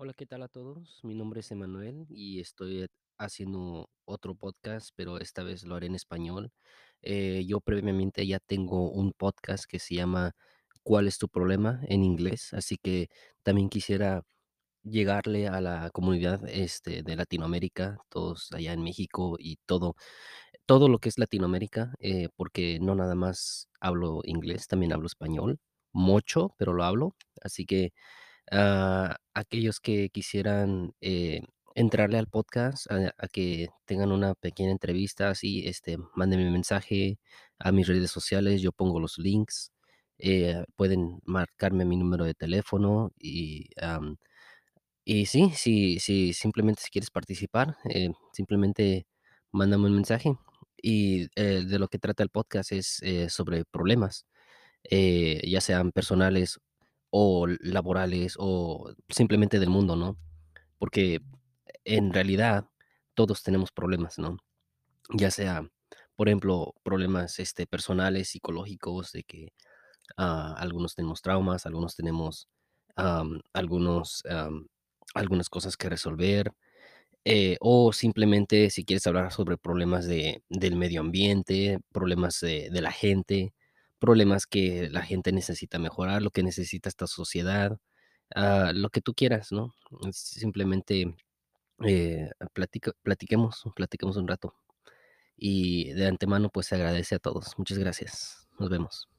Hola, ¿qué tal a todos? Mi nombre es Emanuel y estoy haciendo otro podcast, pero esta vez lo haré en español. Eh, yo previamente ya tengo un podcast que se llama ¿Cuál es tu problema? en inglés, así que también quisiera llegarle a la comunidad este, de Latinoamérica, todos allá en México y todo, todo lo que es Latinoamérica, eh, porque no nada más hablo inglés, también hablo español, mucho, pero lo hablo, así que a aquellos que quisieran, eh, entrarle al podcast, a que tengan una pequeña entrevista así, este, mándenme mensaje a mis redes sociales, yo pongo los links, eh, pueden marcarme mi número de teléfono y, y sí, sí, simplemente si quieres participar, eh, simplemente mándame un mensaje. Y, eh, de lo que trata el podcast es, sobre problemas ya sean personales o laborales o simplemente del mundo, ¿no? Porque en realidad todos tenemos problemas, ¿no? Ya sea, por ejemplo, problemas este, personales, psicológicos, de que ah, algunos tenemos traumas, algunos tenemos am, algunos, algunas cosas que resolver, eh, o simplemente si quieres hablar sobre problemas de, del medio ambiente, problemas de la gente, problemas que la gente necesita mejorar, lo que necesita esta sociedad, ah, lo que tú quieras, ¿no? Simplemente eh, platiquemos, platiquemos un rato. Y de antemano, pues se agradece a todos. Muchas gracias. Nos vemos.